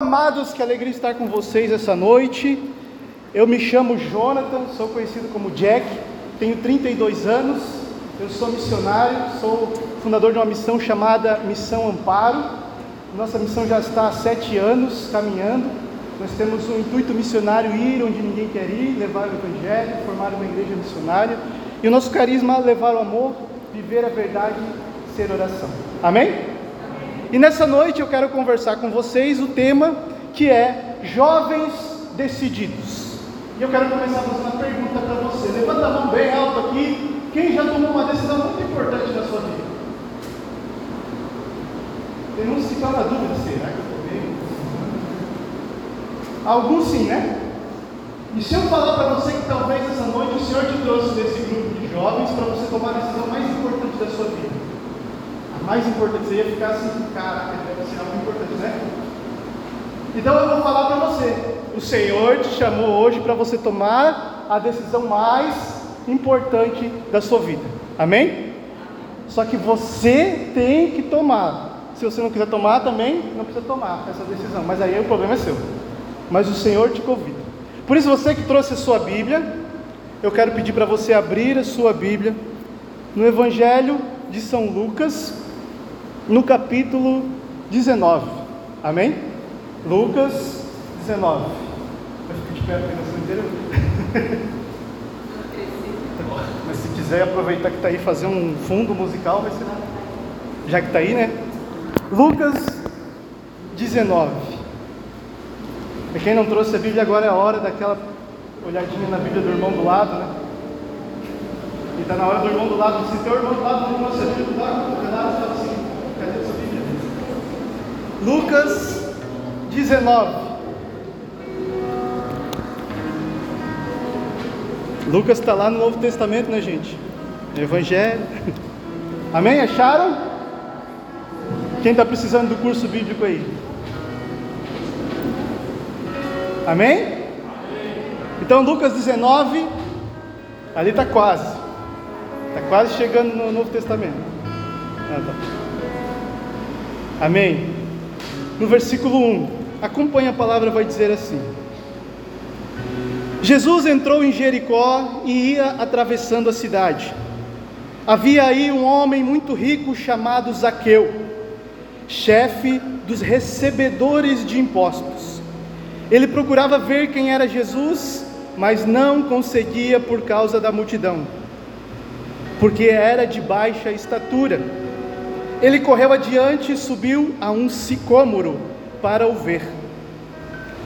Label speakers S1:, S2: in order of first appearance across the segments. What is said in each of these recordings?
S1: Amados, que alegria estar com vocês essa noite. Eu me chamo Jonathan, sou conhecido como Jack, tenho 32 anos, eu sou missionário, sou fundador de uma missão chamada Missão Amparo. Nossa missão já está há sete anos caminhando. Nós temos um intuito missionário ir onde ninguém quer ir, levar o Evangelho, formar uma igreja missionária. E o nosso carisma é levar o amor, viver a verdade, ser oração. Amém? E nessa noite eu quero conversar com vocês o tema que é Jovens Decididos. E eu quero começar fazendo uma pergunta para você. Levanta a mão bem alto aqui. Quem já tomou uma decisão muito importante na sua vida? Tem uns que estão na dúvida, será que eu tomei? Alguns sim, né? E se eu falar para você que talvez essa noite o Senhor te trouxe desse grupo de jovens para você tomar a decisão mais importante da sua vida? Mais importante, você ia ficar assim, caraca, deve ser algo importante, né? Então eu vou falar para você: o Senhor te chamou hoje para você tomar a decisão mais importante da sua vida, amém? Só que você tem que tomar. Se você não quiser tomar também, não precisa tomar essa decisão, mas aí o problema é seu. Mas o Senhor te convida. Por isso, você que trouxe a sua Bíblia, eu quero pedir para você abrir a sua Bíblia no Evangelho de São Lucas, no capítulo 19. Amém? Lucas 19. Vai ficar de pé a pregação inteira? Mas se quiser aproveitar que está aí fazer um fundo musical, vai ser. Já que está aí, né? Lucas 19. Para quem não trouxe a Bíblia, agora é a hora daquela olhadinha na Bíblia do irmão do lado, né? E está na hora do irmão do lado, se teu irmão do lado não trouxe a Bíblia do lado, o pedaço está assim. Lucas 19. Lucas está lá no Novo Testamento, né, gente? Evangelho. Amém? Acharam? Quem está precisando do curso bíblico aí? Amém? Então, Lucas 19, ali está quase. Está quase chegando no Novo Testamento. Ah, tá. Amém? No versículo 1. Acompanhe a palavra, vai dizer assim: Jesus entrou em Jericó e ia atravessando a cidade. Havia aí um homem muito rico chamado Zaqueu, chefe dos recebedores de impostos. Ele procurava ver quem era Jesus, mas não conseguia por causa da multidão, porque era de baixa estatura ele correu adiante e subiu a um sicômoro para o ver,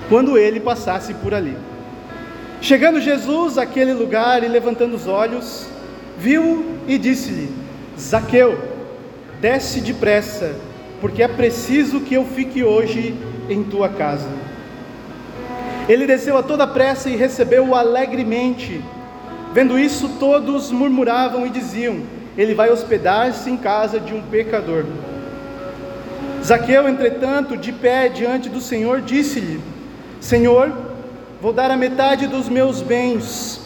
S1: quando ele passasse por ali. Chegando Jesus àquele lugar e levantando os olhos, viu e disse-lhe: Zaqueu, desce depressa, porque é preciso que eu fique hoje em tua casa. Ele desceu a toda pressa e recebeu-o alegremente. Vendo isso, todos murmuravam e diziam: ele vai hospedar-se em casa de um pecador. Zaqueu, entretanto, de pé diante do Senhor, disse-lhe: Senhor, vou dar a metade dos meus bens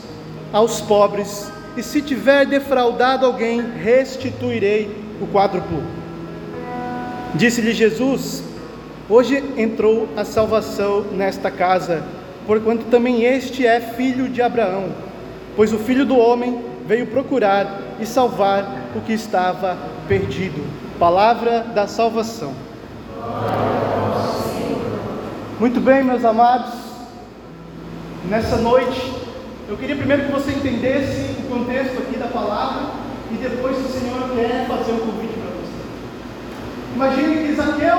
S1: aos pobres, e se tiver defraudado alguém, restituirei o quádruplo. Disse-lhe Jesus: Hoje entrou a salvação nesta casa, porquanto também este é filho de Abraão, pois o filho do homem veio procurar e salvar o que estava perdido. Palavra da salvação. Muito bem, meus amados, nessa noite, eu queria primeiro que você entendesse o contexto aqui da palavra e depois, se o Senhor quer fazer um convite para você. Imagine que Zaqueu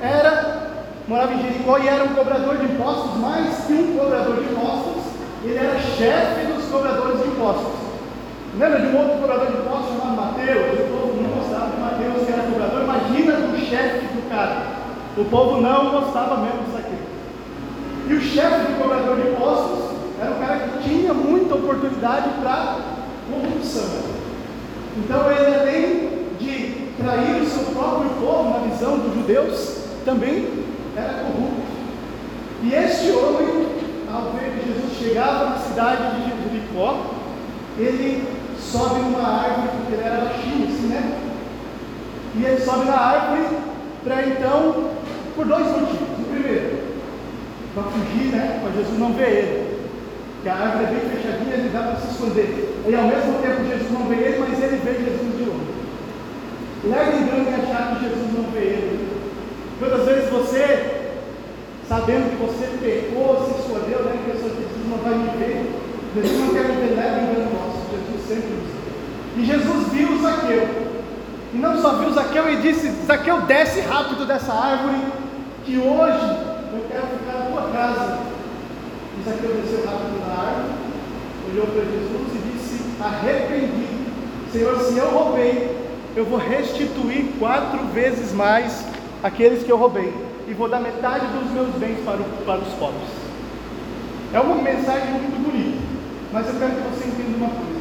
S1: era, morava em Jericó e era um cobrador de impostos, mais que um cobrador de impostos, ele era chefe dos cobradores de impostos. Lembra de um outro cobrador de impostos chamado Mateus? O povo não gostava de Mateus, que era cobrador. Imagina o chefe do cara. O povo não gostava mesmo disso aqui. E o chefe do cobrador de impostos era um cara que tinha muita oportunidade para corrupção. Então ele, além de trair o seu próprio povo na visão dos judeus, também era corrupto. E este homem, ao ver que Jesus chegava na cidade de Jericó, ele sobe numa árvore, porque ele era baixinho, assim, né? E ele sobe na árvore para então, por dois motivos. O primeiro, mas Jesus não vê ele. Que a árvore é bem fechadinha, ele dá para se esconder. E ao mesmo tempo Jesus não vê ele, mas ele vê Jesus de longe. Engano em achar que Jesus não vê ele. Quantas vezes você, sabendo que você pecou, se escondeu, né? Que Jesus não vai me ver. Jesus não quer me ver, leva engano nosso. Jesus sempre nos E Jesus viu Zaqueu. E não só viu Zaqueu e disse: Zaqueu, desce rápido dessa árvore, que hoje eu quero ficar na tua casa. E Zaqueu desceu rápido da árvore, olhou para Jesus e disse: Arrependido, Senhor, se eu roubei, eu vou restituir quatro vezes mais aqueles que eu roubei, e vou dar metade dos meus bens para, o, para os pobres. É uma mensagem muito bonita, mas eu quero que você entenda uma coisa.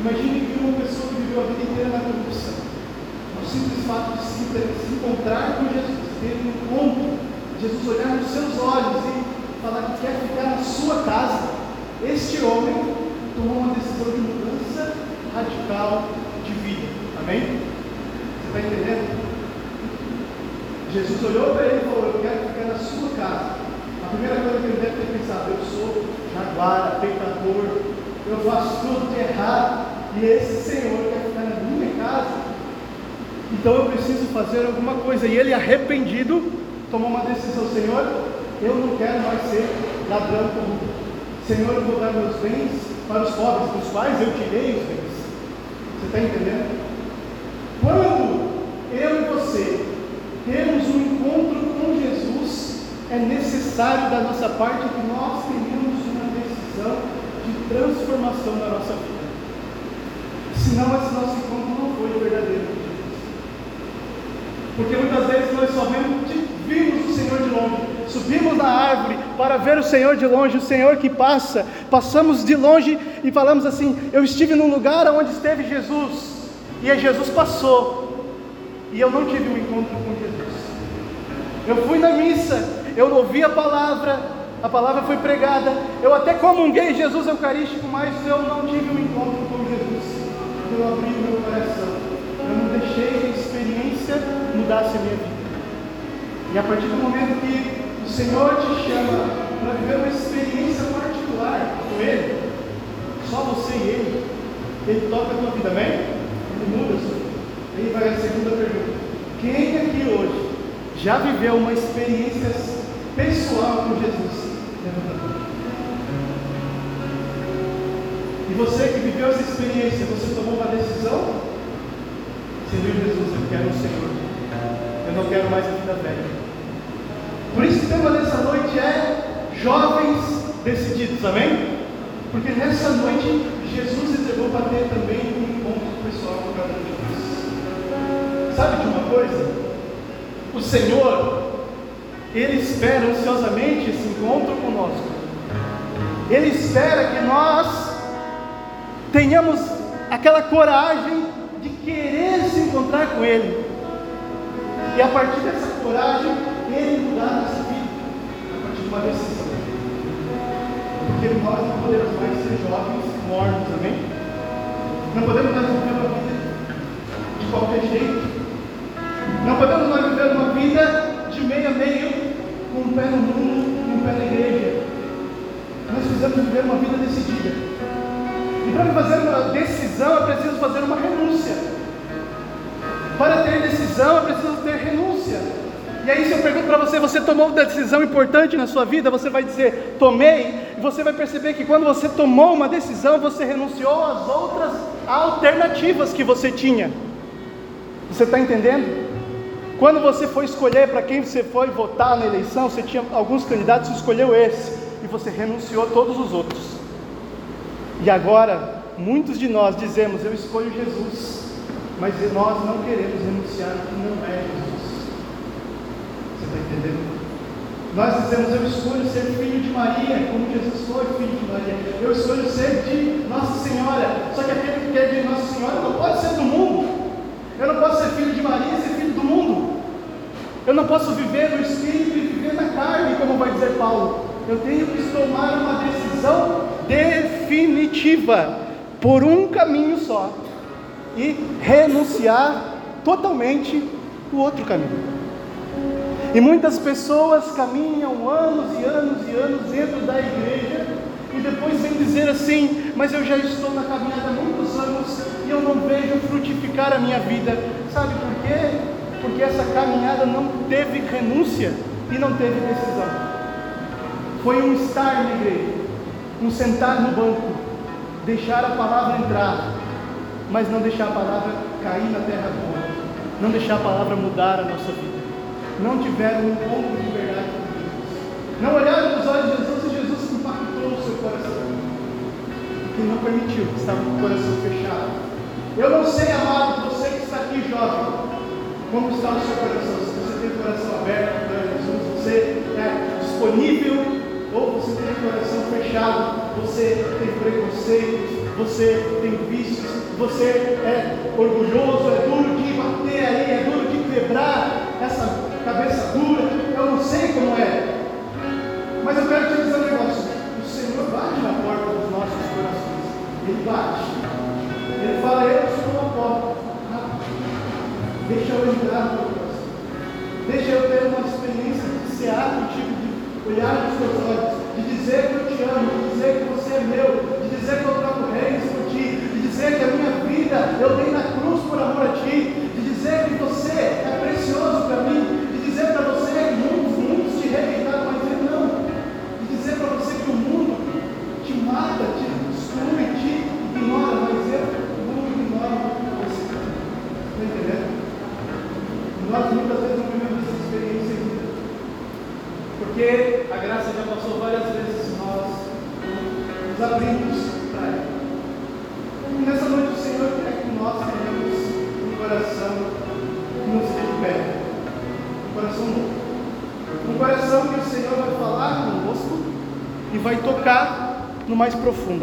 S1: Imagine que uma pessoa que viveu a vida inteira na corrupção, o simples fato de se, se encontrar com Jesus, ter um encontro, Jesus olhar nos seus olhos e falar que quer ficar na sua casa, este homem tomou uma decisão de mudança radical de vida. Amém? Você está entendendo? Jesus olhou para ele e falou: Eu quero ficar na sua casa. A primeira coisa que ele deve ter pensado: Eu sou jaguara, pecador, eu faço tudo de errado, e esse Senhor quer ficar na minha casa. Então eu preciso fazer alguma coisa. E ele, arrependido, tomou uma decisão: Senhor, eu não quero mais ser ladrão comum. Senhor, eu vou dar meus bens para os pobres, dos quais eu tirei os bens. Você está entendendo? Quando eu e você temos um encontro com Jesus, é necessário da nossa parte que nós tenhamos uma decisão de transformação na nossa vida. Senão esse nosso encontro não foi verdadeiro. Porque muitas vezes nós só vimos o Senhor de longe, subimos na árvore para ver o Senhor de longe, o Senhor que passa, passamos de longe e falamos assim: Eu estive num lugar onde esteve Jesus, e Jesus passou, e eu não tive um encontro com Jesus. Eu fui na missa, eu ouvi a palavra, a palavra foi pregada, eu até comunguei Jesus Eucarístico, mas eu não tive um encontro com Eu abri o meu coração, eu não deixei que a experiência mudasse a minha vida. E a partir do momento que o Senhor te chama para viver uma experiência particular com Ele, só você e Ele, Ele toca a tua vida, amém? Ele muda a sua vida. Aí vai a segunda pergunta. Quem aqui hoje já viveu uma experiência pessoal com Jesus? E você que viveu essa experiência, você tomou uma decisão? Senhor Jesus, eu quero o Senhor. Eu não quero mais a vida velha. Por isso o tema dessa noite é jovens decididos, amém? Porque nessa noite Jesus reservou para ter também um encontro pessoal com cada um de Sabe de uma coisa? O Senhor, Ele espera ansiosamente esse encontro conosco. Ele espera que nós tenhamos aquela coragem de querer se encontrar com Ele. E a partir dessa coragem, Ele mudar nossa vida. A partir de uma decisão. Porque nós não podemos mais ser jovens mortos, amém? Não podemos mais viver uma vida de qualquer jeito. Não podemos mais viver uma vida de meio a meio, com um pé no mundo e um pé na igreja. Nós precisamos viver uma vida decidida. E para fazer uma decisão é preciso fazer uma renúncia. Para ter decisão é preciso ter renúncia. E aí, se eu pergunto para você, você tomou uma decisão importante na sua vida? Você vai dizer, tomei. E você vai perceber que quando você tomou uma decisão, você renunciou às outras alternativas que você tinha. Você está entendendo? Quando você foi escolher para quem você foi votar na eleição, você tinha alguns candidatos, você escolheu esse e você renunciou a todos os outros. E agora, muitos de nós dizemos: Eu escolho Jesus, mas nós não queremos renunciar ao que não é Jesus. Você está entendendo? Nós dizemos: Eu escolho ser filho de Maria, como Jesus foi filho de Maria. Eu escolho ser de Nossa Senhora. Só que aquele que é de Nossa Senhora não pode ser do mundo. Eu não posso ser filho de Maria e ser filho do mundo. Eu não posso viver no espírito e viver na carne, como vai dizer Paulo. Eu tenho que tomar uma decisão definitiva por um caminho só e renunciar totalmente o outro caminho. E muitas pessoas caminham anos e anos e anos dentro da igreja e depois vem dizer assim: Mas eu já estou na caminhada há muitos anos e eu não vejo frutificar a minha vida. Sabe por quê? Porque essa caminhada não teve renúncia e não teve decisão. Foi um estar na igreja, um sentar no banco, deixar a palavra entrar, mas não deixar a palavra cair na terra boa, não deixar a palavra mudar a nossa vida não tiveram um encontro de verdade com Jesus. Não olharam nos olhos de Jesus e Jesus impactou o seu coração. Que não permitiu, estava com o coração fechado. Eu não sei, amado, você que está aqui jovem, como está o seu coração. Se você tem o coração aberto para Jesus, você é disponível ou você tem o coração fechado, você tem preconceitos, você tem vícios, você é orgulhoso, é duro de bater aí, é duro de quebrar essa cabeça dura, eu não sei como é. Mas eu quero te dizer um negócio: o Senhor bate na porta dos nossos corações. Ele bate. Ele fala, eu sou a porta. Deixa eu entrar no teu coração. Deixa eu ter uma experiência de cear contigo, olhar nos teus olhos,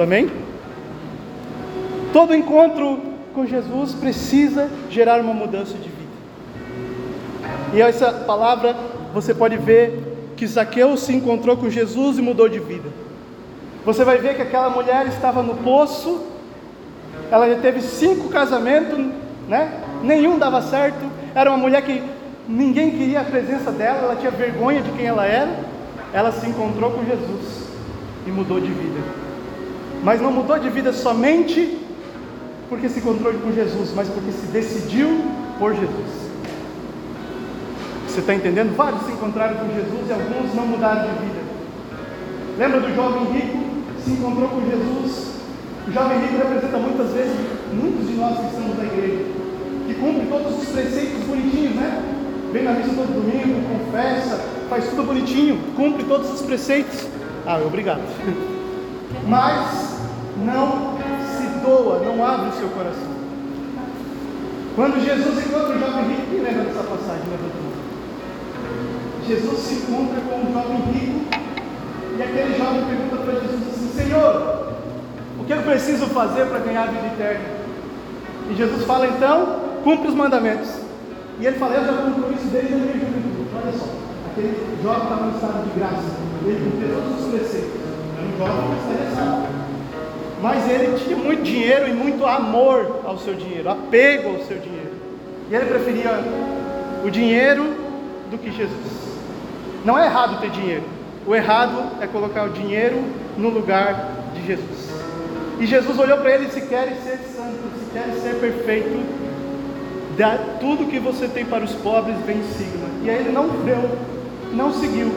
S1: profundo, amém? Todo encontro com Jesus precisa gerar uma mudança de vida. E essa palavra você pode ver que Zaqueu se encontrou com Jesus e mudou de vida. Você vai ver que aquela mulher estava no poço, ela já teve cinco casamentos, né? Nenhum dava certo. Era uma mulher que ninguém queria a presença dela, ela tinha vergonha de quem ela era. Ela se encontrou com Jesus e mudou de vida. Mas não mudou de vida somente porque se encontrou com Jesus, mas porque se decidiu por Jesus. Você está entendendo? Vários se encontraram com Jesus e alguns não mudaram de vida. Lembra do jovem rico? Se encontrou com Jesus. O jovem rico representa muitas vezes muitos de nós que estamos na igreja, que cumpre todos os preceitos bonitinhos, né? vem na missa todo domingo, confessa, faz tudo bonitinho, cumpre todos os preceitos. Ah, obrigado. Mas não se doa, não abre o seu coração. Quando Jesus encontra o jovem rico, quem lembra dessa passagem? Lembra Jesus se encontra com um jovem rico e aquele jovem pergunta para Jesus assim: Senhor, o que eu preciso fazer para ganhar a vida eterna? E Jesus fala então: cumpre os mandamentos. E ele fala, eu já cumpro isso desde a minha juventude. Olha só, aquele jovem estava no estado de graça, ele cumpriu todos os preceitos. Era um jovem que estaria. Mas ele tinha muito dinheiro e muito amor ao seu dinheiro, apego ao seu dinheiro. E ele preferia o dinheiro do que Jesus. Não é errado ter dinheiro. O errado é colocar o dinheiro no lugar de Jesus. E Jesus olhou para ele e se quer ser santo, se quer ser perfeito, Dá tudo que você tem para os pobres, vem sigma. E aí ele não deu, não seguiu,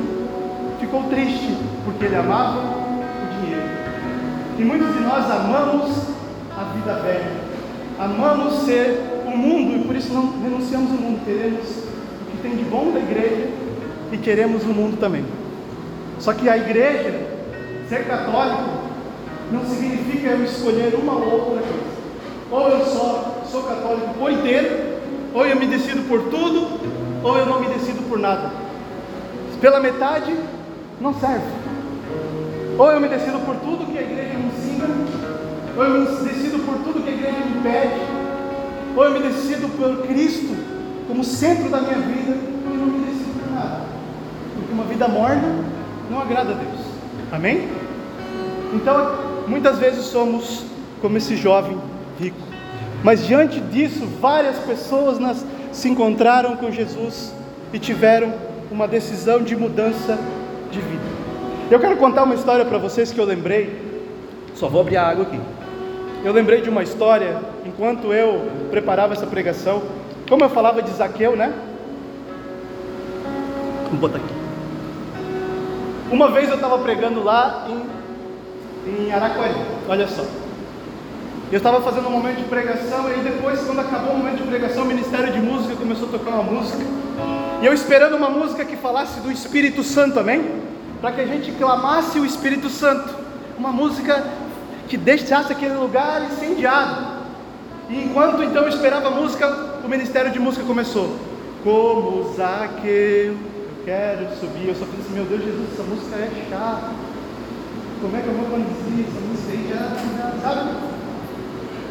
S1: ficou triste, porque ele amava. E muitos de nós amamos a vida velha, amamos ser o mundo e por isso não renunciamos o mundo, queremos o que tem de bom da igreja e queremos o mundo também. Só que a igreja, ser católico, não significa eu escolher uma ou outra coisa. Ou eu só sou católico por inteiro, ou eu me decido por tudo, ou eu não me decido por nada. Pela metade, não serve. Ou eu me decido por tudo que a igreja me ensina, ou eu me decido por tudo que a igreja me pede, ou eu me decido por Cristo como centro da minha vida, e não me decido por nada. Porque uma vida morna não agrada a Deus. Amém? Então, muitas vezes somos como esse jovem rico. Mas diante disso, várias pessoas nas, se encontraram com Jesus e tiveram uma decisão de mudança de vida. Eu quero contar uma história para vocês que eu lembrei. Só vou abrir a água aqui. Eu lembrei de uma história enquanto eu preparava essa pregação. Como eu falava de Zaqueu, né? Vamos botar aqui. Uma vez eu estava pregando lá em, em Araquari, olha só. Eu estava fazendo um momento de pregação, e depois, quando acabou o momento de pregação, o Ministério de Música começou a tocar uma música. E eu esperando uma música que falasse do Espírito Santo, amém? Para que a gente clamasse o Espírito Santo. Uma música que deixasse aquele lugar incendiado. E enquanto então eu esperava a música, o Ministério de Música começou. Como Zaqueu, eu quero subir. Eu só fiz assim, meu Deus, Jesus, essa música é chata. Como é que eu vou conduzir essa música aí? Já, sabe?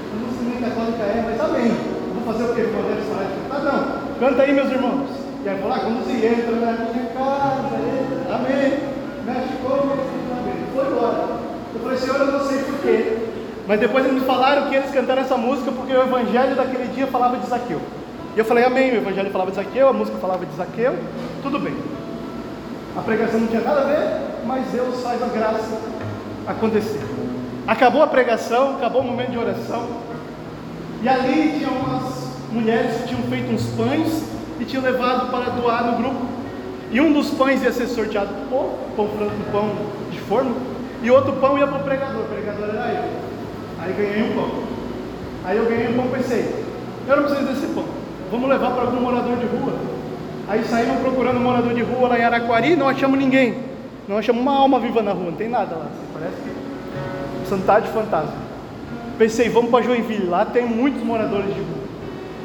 S1: A música nem católica é, mas amém. Vou fazer o quê? Vou fazer essa Tá não. Canta aí, meus irmãos. E aí vou lá, se entra na minha casa, entra, amém. Mexe como, amém. Foi embora. Eu falei, Senhor, eu não sei porquê. Mas depois eles me falaram que eles cantaram essa música porque o evangelho daquele dia falava de Zaqueu. E eu falei, amém, o evangelho falava de Zaqueu, a música falava de Zaqueu, tudo bem. A pregação não tinha nada a ver, mas Deus faz a graça acontecer. Acabou a pregação, acabou o momento de oração. E ali tinha umas mulheres que tinham feito uns pães e tinham levado para doar no grupo. E um dos pães ia ser sorteado por pão franco, pão de forno, e outro pão ia para o pregador. O pregador era eu. Aí ganhei um pão. Aí eu ganhei um pão, pensei, eu não preciso desse pão. Vamos levar para algum morador de rua. Aí saímos procurando um morador de rua lá em Araquari, não achamos ninguém. Não achamos uma alma viva na rua, não tem nada lá. Parece que Santidade Fantasma. Pensei, vamos para Joinville, lá tem muitos moradores de rua.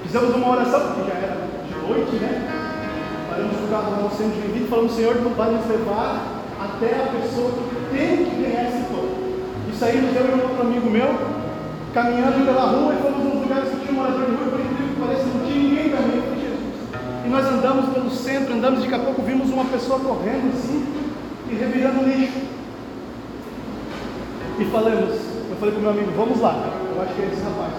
S1: Fizemos uma oração, porque já era de noite, né? O carro lá no centro de e falamos, Senhor, não vai nos levar até a pessoa que tem que ganhar esse pão. E saímos eu e um outro amigo meu, caminhando pela rua e fomos nos lugares que tinha morador de rua, por incrível que pareça, não tinha ninguém também com Jesus. E nós andamos pelo centro, andamos, daqui a pouco vimos uma pessoa correndo assim e revirando lixo e falamos, eu falei para o meu amigo, vamos lá, eu acho que é esse rapaz,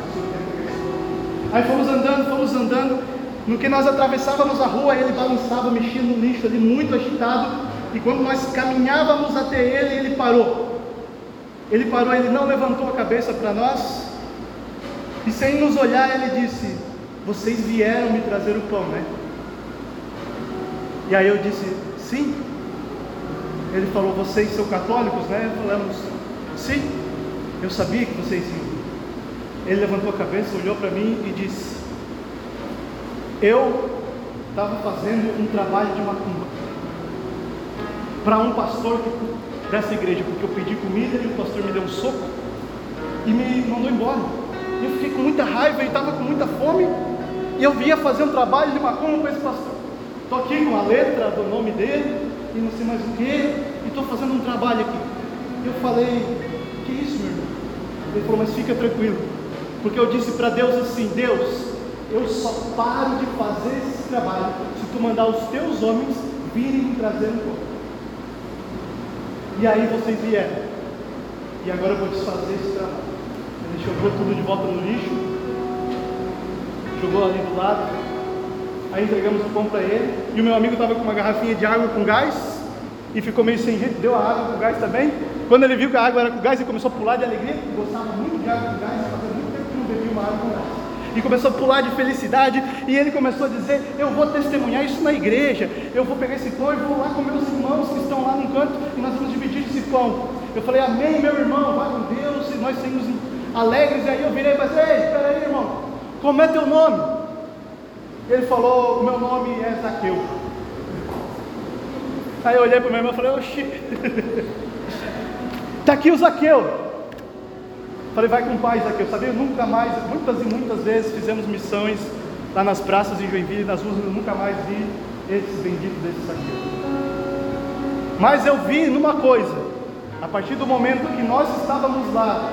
S1: Aí fomos andando, fomos andando, no que nós atravessávamos a rua, ele balançava, mexia no lixo ali, muito agitado, e quando nós caminhávamos até ele, ele parou. Ele parou, ele não levantou a cabeça para nós, e sem nos olhar, ele disse: Vocês vieram me trazer o pão, né? E aí eu disse: Sim. Ele falou: Vocês são católicos, né? Falamos: Sim, eu sabia que vocês iam. Ele levantou a cabeça, olhou para mim e disse: Eu estava fazendo um trabalho de macumba para um pastor dessa igreja, porque eu pedi comida e o pastor me deu um soco e me mandou embora. Eu fiquei com muita raiva e estava com muita fome. E eu vinha fazer um trabalho de macumba para esse pastor. Estou aqui com a letra do nome dele e não sei mais o que, e estou fazendo um trabalho aqui. Eu falei, que isso, meu irmão? Ele falou, mas fica tranquilo, porque eu disse para Deus assim: Deus, eu só paro de fazer esse trabalho se tu mandar os teus homens virem me trazer um pão. E aí vocês vieram, e agora eu vou desfazer esse trabalho. Ele jogou tudo de volta no lixo, jogou ali do lado, aí entregamos o pão para ele, e o meu amigo estava com uma garrafinha de água com gás, e ficou meio sem jeito, deu a água com gás também. Quando ele viu que a água era com gás, ele começou a pular de alegria, gostava muito de água com gás, fazia muito tempo que não bebia uma água com gás. E começou a pular de felicidade, e ele começou a dizer: Eu vou testemunhar isso na igreja, eu vou pegar esse pão e vou lá com meus irmãos que estão lá no canto, e nós vamos dividir esse pão. Eu falei: Amém, meu irmão, vai com Deus, e nós saímos alegres. E aí eu virei e falei: Ei, espera aí, irmão, como é teu nome? Ele falou: meu nome é Zaqueu. Aí eu olhei para o meu irmão e falei, oxi, está aqui o Zaqueu. Falei, vai com paz, Zaqueu. Sabia, nunca mais, muitas e muitas vezes fizemos missões lá nas praças de Joinville, nas ruas, eu nunca mais vi esses benditos desse Zaqueu. Mas eu vi numa coisa, a partir do momento que nós estávamos lá,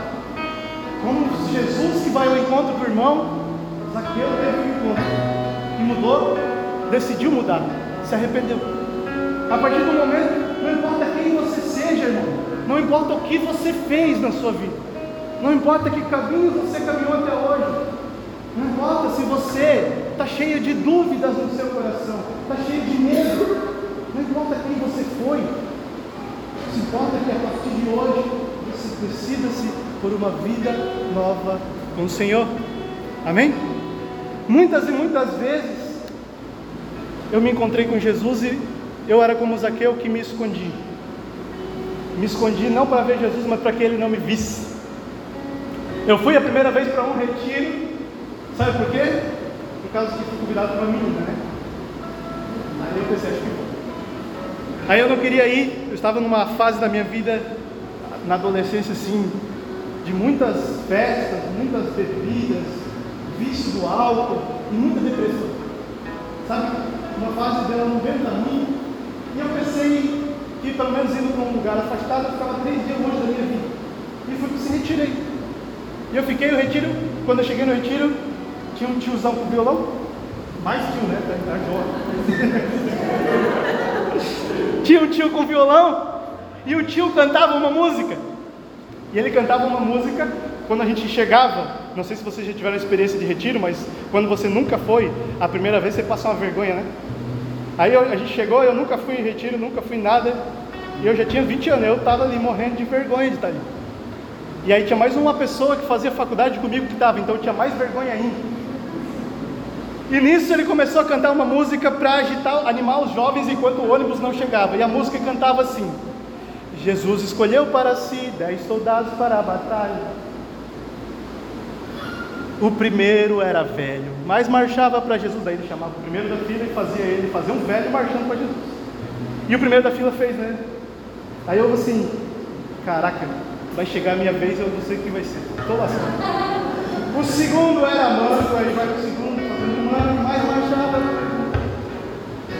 S1: como Jesus que vai ao encontro do irmão, Zaqueu teve um encontro e mudou, decidiu mudar, se arrependeu. A partir do momento, não importa quem você seja, irmão, não importa o que você fez na sua vida, não importa que caminho você caminhou até hoje, não importa se você está cheio de dúvidas no seu coração, está cheio de medo, importa quem você foi, o importa é que a partir de hoje você decida-se por uma vida nova com o Senhor. Amém? Muitas e muitas vezes eu me encontrei com Jesus e eu era como Zaqueu que me escondi. Me escondi não para ver Jesus, mas para que ele não me visse. Eu fui a primeira vez para um retiro, sabe por quê? Por causa que fui convidado para uma menina, né? Aí eu pensei, acho que vou. Aí eu não queria ir, eu estava numa fase da minha vida, na adolescência, assim, de muitas festas, muitas bebidas, vício do álcool e muita depressão. Sabe? Uma fase dela não veio para mim. E eu pensei que, pelo menos indo para um lugar afastado, eu ficava três dias longe da minha vida. E fui para esse retirei. E eu fiquei no retiro, quando eu cheguei no retiro, tinha um tiozão com violão. Mais tio, né? Tá, tá tinha um tio com violão. E o tio cantava uma música. E ele cantava uma música quando a gente chegava. Não sei se vocês já tiveram experiência de retiro, mas quando você nunca foi, a primeira vez você passa uma vergonha, né? Aí a gente chegou, eu nunca fui em retiro, nunca fui em nada. E eu já tinha 20 anos, eu estava ali morrendo de vergonha de estar ali. E aí tinha mais uma pessoa que fazia faculdade comigo que estava, então tinha mais vergonha ainda. E nisso ele começou a cantar uma música para agitar, animar os jovens enquanto o ônibus não chegava. E a música cantava assim: Jesus escolheu para si dez soldados para a batalha. O primeiro era velho, mas marchava para Jesus. Daí ele chamava o primeiro da fila e fazia ele fazer um velho marchando para Jesus. E o primeiro da fila fez, né? Aí eu assim, caraca, vai chegar a minha vez, eu não sei o que vai ser. Estou lascado. O segundo era manco, aí vai o segundo, fazendo manco, mais marchava.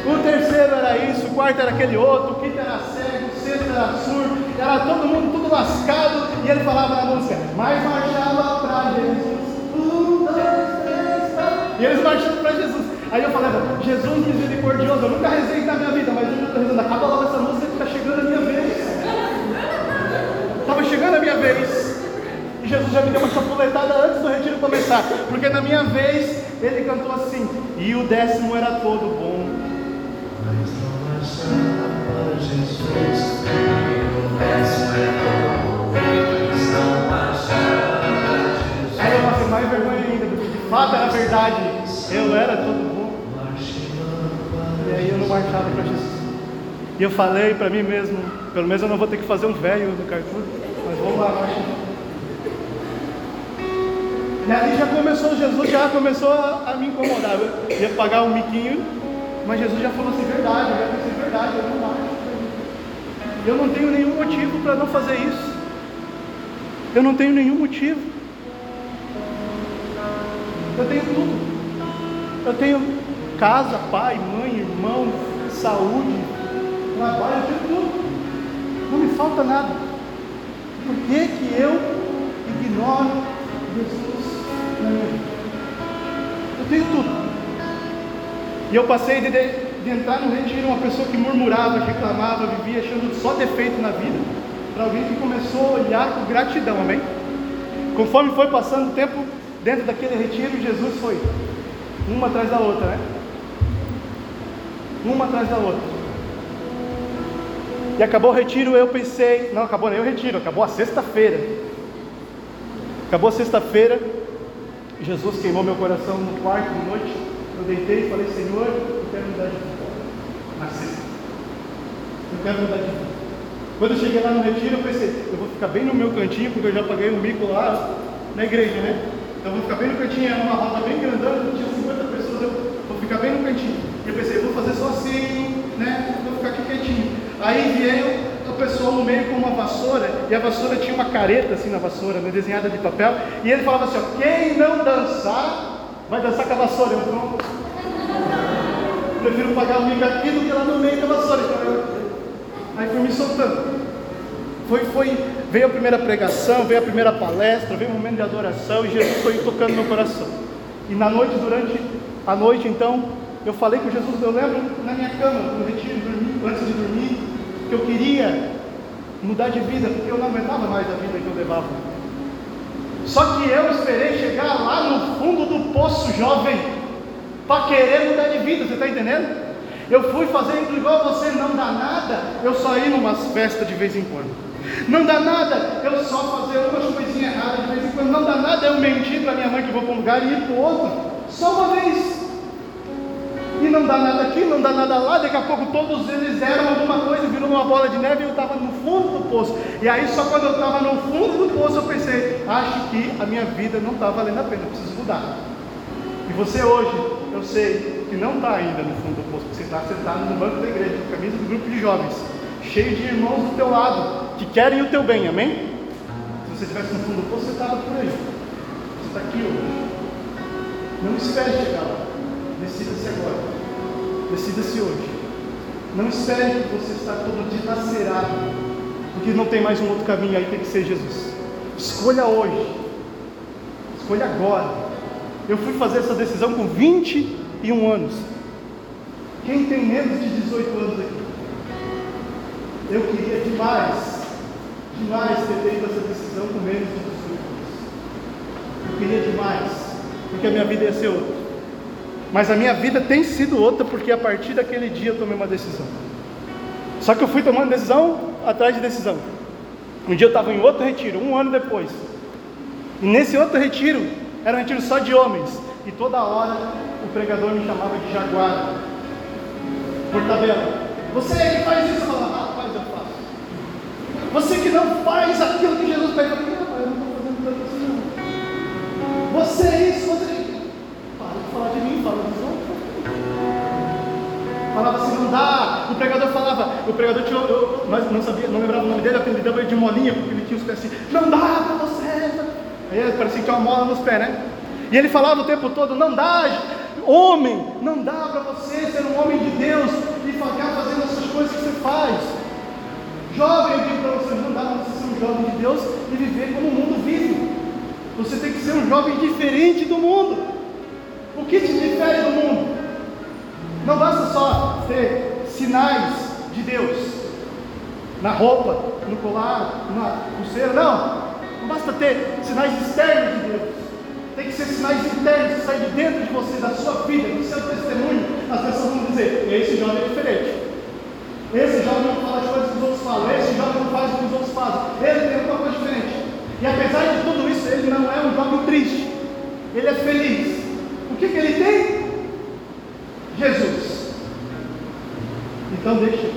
S1: O terceiro era isso, o quarto era aquele outro, o quinto era cego, o sexto era surdo, era todo mundo tudo lascado, e ele falava na música, mais marchava para Jesus. Um, dois, três, quatro. E eles marchando para Jesus. Aí eu falava, Jesus misericordioso, eu nunca rezei na minha vida, mas eu estou rezando, acaba logo essa música que está chegando a minha vez. Chegando a minha vez. E Jesus já me deu uma chapuletada antes do retiro começar. Porque na minha vez ele cantou assim. E o décimo era todo bom. Mas não achava Jesus. E o décimo era todo bom. Não achava Jesus. Aí eu passei mais vergonha ainda, porque de fato era verdade. Eu era todo bom. E aí eu não marchava para Jesus. E eu falei para mim mesmo, pelo menos eu não vou ter que fazer um velho no Carrefour, mas vamos lá. E ali já começou, Jesus já começou a, a me incomodar. Eu ia pagar um miquinho, mas Jesus já falou assim, verdade, eu pensei, verdade, eu não marcho. Eu não tenho nenhum motivo para não fazer isso. Eu não tenho nenhum motivo. Eu tenho tudo. Eu tenho casa, pai, mãe, irmão, saúde, trabalho, eu tenho tudo. Não me falta nada. Por que, que eu ignoro Jesus na minha vida? Eu tenho tudo. E eu passei de, de entrar no retiro uma pessoa que murmurava, reclamava, vivia achando só defeito na vida, para alguém que começou a olhar com gratidão, amém? Conforme foi passando o tempo dentro daquele retiro, Jesus foi uma atrás da outra, né? Uma atrás da outra. E acabou o retiro, eu pensei, não acabou nem o retiro, acabou a sexta-feira. Acabou a sexta-feira, Jesus queimou meu coração no quarto de noite. Eu deitei e falei, Senhor, eu quero mudar de vida. Na sexta. Eu quero mudar de vida. Quando eu cheguei lá no retiro, eu pensei, eu vou ficar bem no meu cantinho, porque eu já paguei um mico lá na igreja, né? Então eu vou ficar bem no cantinho, era uma roda bem grandona, tinha 50 pessoas, eu vou ficar bem no cantinho. E eu pensei, eu vou fazer só assim, né? Vou ficar aqui quietinho. Aí veio o pessoal no meio com uma vassoura, e a vassoura tinha uma careta assim na vassoura, né, desenhada de papel, e ele falava assim, ó, quem não dançar, vai dançar com a vassoura. Eu pronto. Prefiro pagar o mico aqui do que lá no meio da vassoura. Então. Aí fui me soltando. Foi, foi, veio a primeira pregação, veio a primeira palestra, veio o um momento de adoração e Jesus foi tocando meu coração. E na noite, durante a noite, então, eu falei com Jesus, eu lembro na minha cama, no retiro, antes de dormir, que eu queria mudar de vida, porque eu não aguentava mais a vida que eu levava. Só que eu esperei chegar lá no fundo do poço jovem para querer mudar de vida, você está entendendo? Eu fui fazendo igual você, não dá nada, eu só ir numas festas de vez em quando. Não dá nada eu só fazer uma coisinha errada de vez em quando. Não dá nada eu mentir para minha mãe que vou para um lugar e ir para outro. Só uma vez. E não dá nada aqui, não dá nada lá. Daqui a pouco todos eles eram alguma coisa, virou uma bola de neve e eu estava no fundo do poço. E aí só quando eu estava no fundo do poço eu pensei, acho que a minha vida não está valendo a pena, eu preciso mudar. E você hoje, eu sei que não está ainda no fundo do poço, porque você está sentado no banco da igreja, com a camisa do grupo de jovens, cheio de irmãos do teu lado, que querem o teu bem, amém? Se você estivesse no fundo do poço, você estava por aí. Você está aqui hoje. Não espere chegar lá. Decida-se hoje. Não espere que você está todo dilacerado, porque não tem mais um outro caminho aí, tem que ser Jesus. Escolha hoje. Escolha agora. Eu fui fazer essa decisão com 21 anos. Quem tem menos de 18 anos aqui? Eu queria demais, demais ter feito essa decisão com menos de 18 anos. Eu queria demais, porque a minha vida ia ser outra. Mas a minha vida tem sido outra, porque a partir daquele dia eu tomei uma decisão. Só que eu fui tomando decisão atrás de decisão. Um dia eu estava em outro retiro, um ano depois. E nesse outro retiro, era um retiro só de homens. E toda hora o pregador me chamava de jaguar. Por tabela. Você que faz isso, eu falava, rapaz, eu faço. Você que não faz aquilo que Jesus pede, eu não estou fazendo tanto assim não. Você é isso, você. Para falar de mim, dos outros. Falava assim, não dá. O pregador falava, o pregador tinha, eu, mas não sabia, não lembrava o nome dele, apelidava ele de molinha, porque ele tinha os pés assim, não dá para você. Aí parecia que tinha uma mola nos pés, né? E ele falava o tempo todo: não dá, homem, não dá para você ser um homem de Deus e ficar fazendo essas coisas que você faz. Jovem, eu digo para você: não dá para você ser um jovem de Deus e viver como o mundo vive. Você tem que ser um jovem diferente do mundo. O que te difere do mundo? Não basta só ter sinais de Deus na roupa, no colar, na pulseira, não. Não basta ter sinais externos de Deus. Tem que ser sinais internos que saem de dentro de você, da sua vida, do seu testemunho. As pessoas vão dizer: esse jovem é diferente. Esse jovem não fala as coisas que os outros falam. Esse jovem não faz o que os outros fazem. Ele tem alguma coisa diferente. E apesar de tudo isso, ele não é um jovem triste. Ele é feliz. O que, que ele tem? Jesus. Então deixa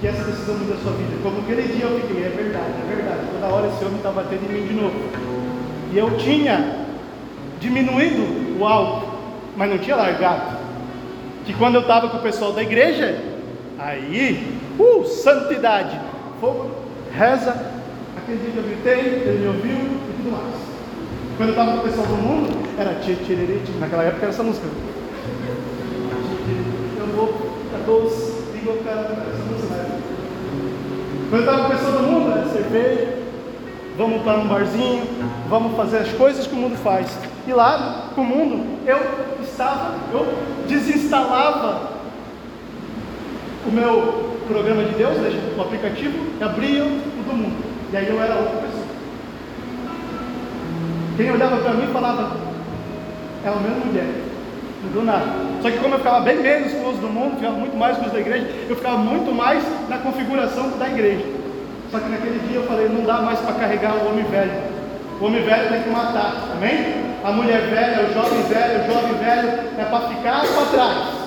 S1: que essa decisão mude a sua vida. Como aquele dia eu fiquei, é verdade, é verdade. Toda hora esse homem está batendo em mim de novo. E eu tinha diminuído o álcool, mas não tinha largado. Que quando eu estava com o pessoal da igreja, aí, uh, santidade, fogo, reza, aquele dia eu gritei, ele me ouviu e tudo mais. Quando eu estava com o pessoal do mundo, era tchê, naquela época era essa música. Eu vou a todos, língua, essa música né? Quando eu estava com o pessoal do mundo, era cerveja, vamos para um barzinho, vamos fazer as coisas que o mundo faz. E lá, com o mundo, eu estava, eu desinstalava o meu programa de Deus, o aplicativo, e abria o do mundo. E aí eu era outra pessoa. Quem olhava para mim falava, é a mesma mulher, mudou nada. Só que como eu ficava bem menos com os do mundo, ficava muito mais com os da igreja, eu ficava muito mais na configuração da igreja. Só que naquele dia eu falei, não dá mais para carregar o homem velho. O homem velho tem que matar, amém? A mulher velha, o jovem velho, o jovem velho é para ficar para trás.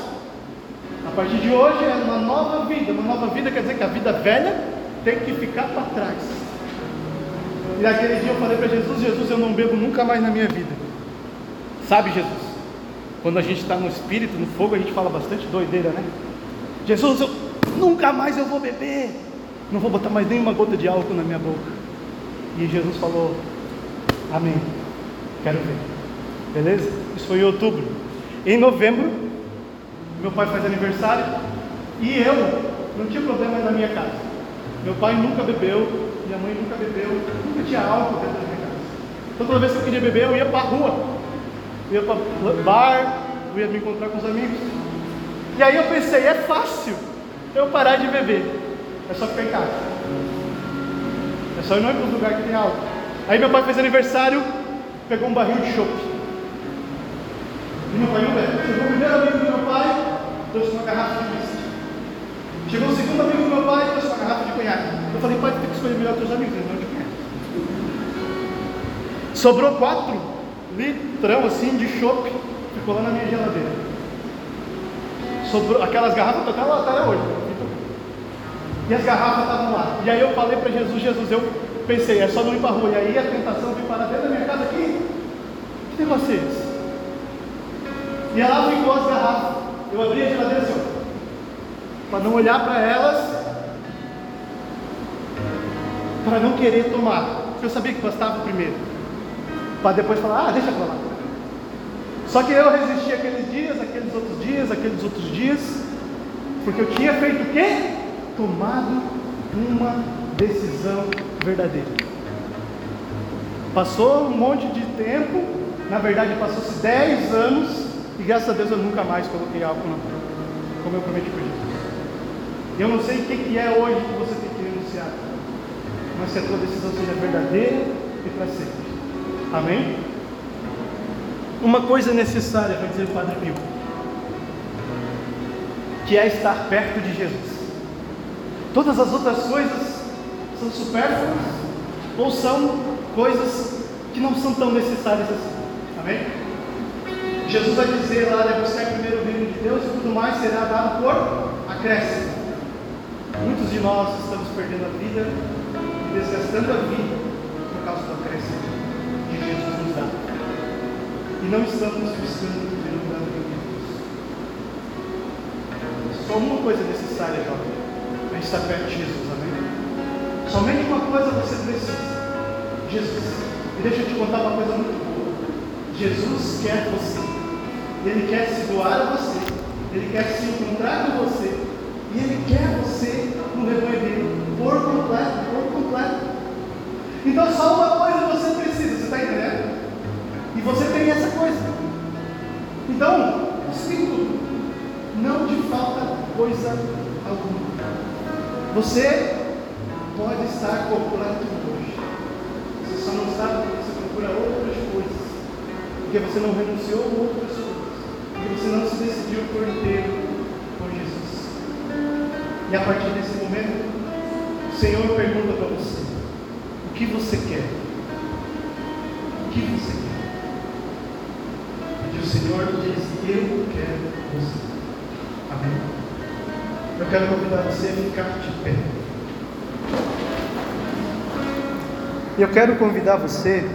S1: A partir de hoje é uma nova vida. Uma nova vida quer dizer que a vida velha tem que ficar para trás. E naquele dia eu falei para Jesus: Jesus, eu não bebo nunca mais na minha vida. Sabe, Jesus? Quando a gente está no espírito, no fogo, a gente fala bastante doideira, né? Jesus, eu nunca mais eu vou beber. Não vou botar mais nenhuma gota de álcool na minha boca. E Jesus falou: Amém. Quero ver. Beleza? Isso foi em outubro. Em novembro, meu pai faz aniversário e eu não tinha problema na minha casa. Meu pai nunca bebeu, minha mãe nunca bebeu, nunca tinha álcool dentro da minha casa. Então toda vez que eu queria beber, eu ia para a rua, eu ia para bar, eu ia me encontrar com os amigos. E aí eu pensei, é fácil eu parar de beber. É só ficar em casa. É só ir não para os lugares que tem álcool. Aí meu pai fez aniversário, pegou um barril de chope. E meu pai não bebe. Chegou o primeiro amigo do meu pai, trouxe uma garrafa de whisky. Chegou o segundo amigo do meu pai trouxe uma garrafa de conhaque. Eu falei, pai, tem que escolher melhor teus amigos, não de conhaque. Sobrou quatro litrão assim de chopp, ficou lá na minha geladeira. Sobrou, aquelas garrafas estão até lá até hoje. E as garrafas estavam lá. E aí eu falei para Jesus, Jesus, eu pensei, é só não ir para rua. E aí a tentação veio para dentro da minha casa aqui. Que negócio é esse? E lá ficou as garrafas. Eu abri a geladeira assim, para não olhar para elas, para não querer tomar. Porque eu sabia que bastava primeiro. Para depois falar, ah, deixa para lá. Só que eu resisti aqueles dias, aqueles outros dias, aqueles outros dias, porque eu tinha feito o quê? Tomado uma decisão verdadeira. Passou um monte de tempo, na verdade passou-se 10 anos, e graças a Deus eu nunca mais coloquei álcool na boca, como eu prometi para Jesus. Eu não sei o que, que é hoje que você tem que renunciar, mas que a tua decisão seja verdadeira e para sempre. Amém? Uma coisa necessária, vai dizer o Padre Pio, que é estar perto de Jesus. Todas as outras coisas são supérfluas ou são coisas que não são tão necessárias assim. Amém? Jesus vai dizer lá, deve buscar primeiro o reino de Deus e tudo mais será dado por acréscimo. Muitos de nós estamos perdendo a vida e desgastando a vida não estamos buscando o reino da Deus. Só uma coisa necessária, jovem, a gente estar perto de Jesus, amém? Somente uma coisa você precisa. Jesus. E deixa eu te contar uma coisa muito boa. Jesus quer você. Ele quer se doar a você. Ele quer se encontrar com você. E Ele quer você no rebanho dele. Por completo, por completo. Então só uma coisa você precisa, você está entendendo? E você tem essa coisa. Então, tudo. Não te falta coisa alguma. Você pode estar completo hoje. Você só não sabe porque você procura outras coisas. Porque você não renunciou a outras coisas. Porque você não se decidiu por inteiro por Jesus. E a partir desse momento, o Senhor pergunta para você: O que você quer? O que você quer? O Senhor diz: Eu quero você. Amém? Eu quero convidar você a ficar de pé. Eu quero convidar você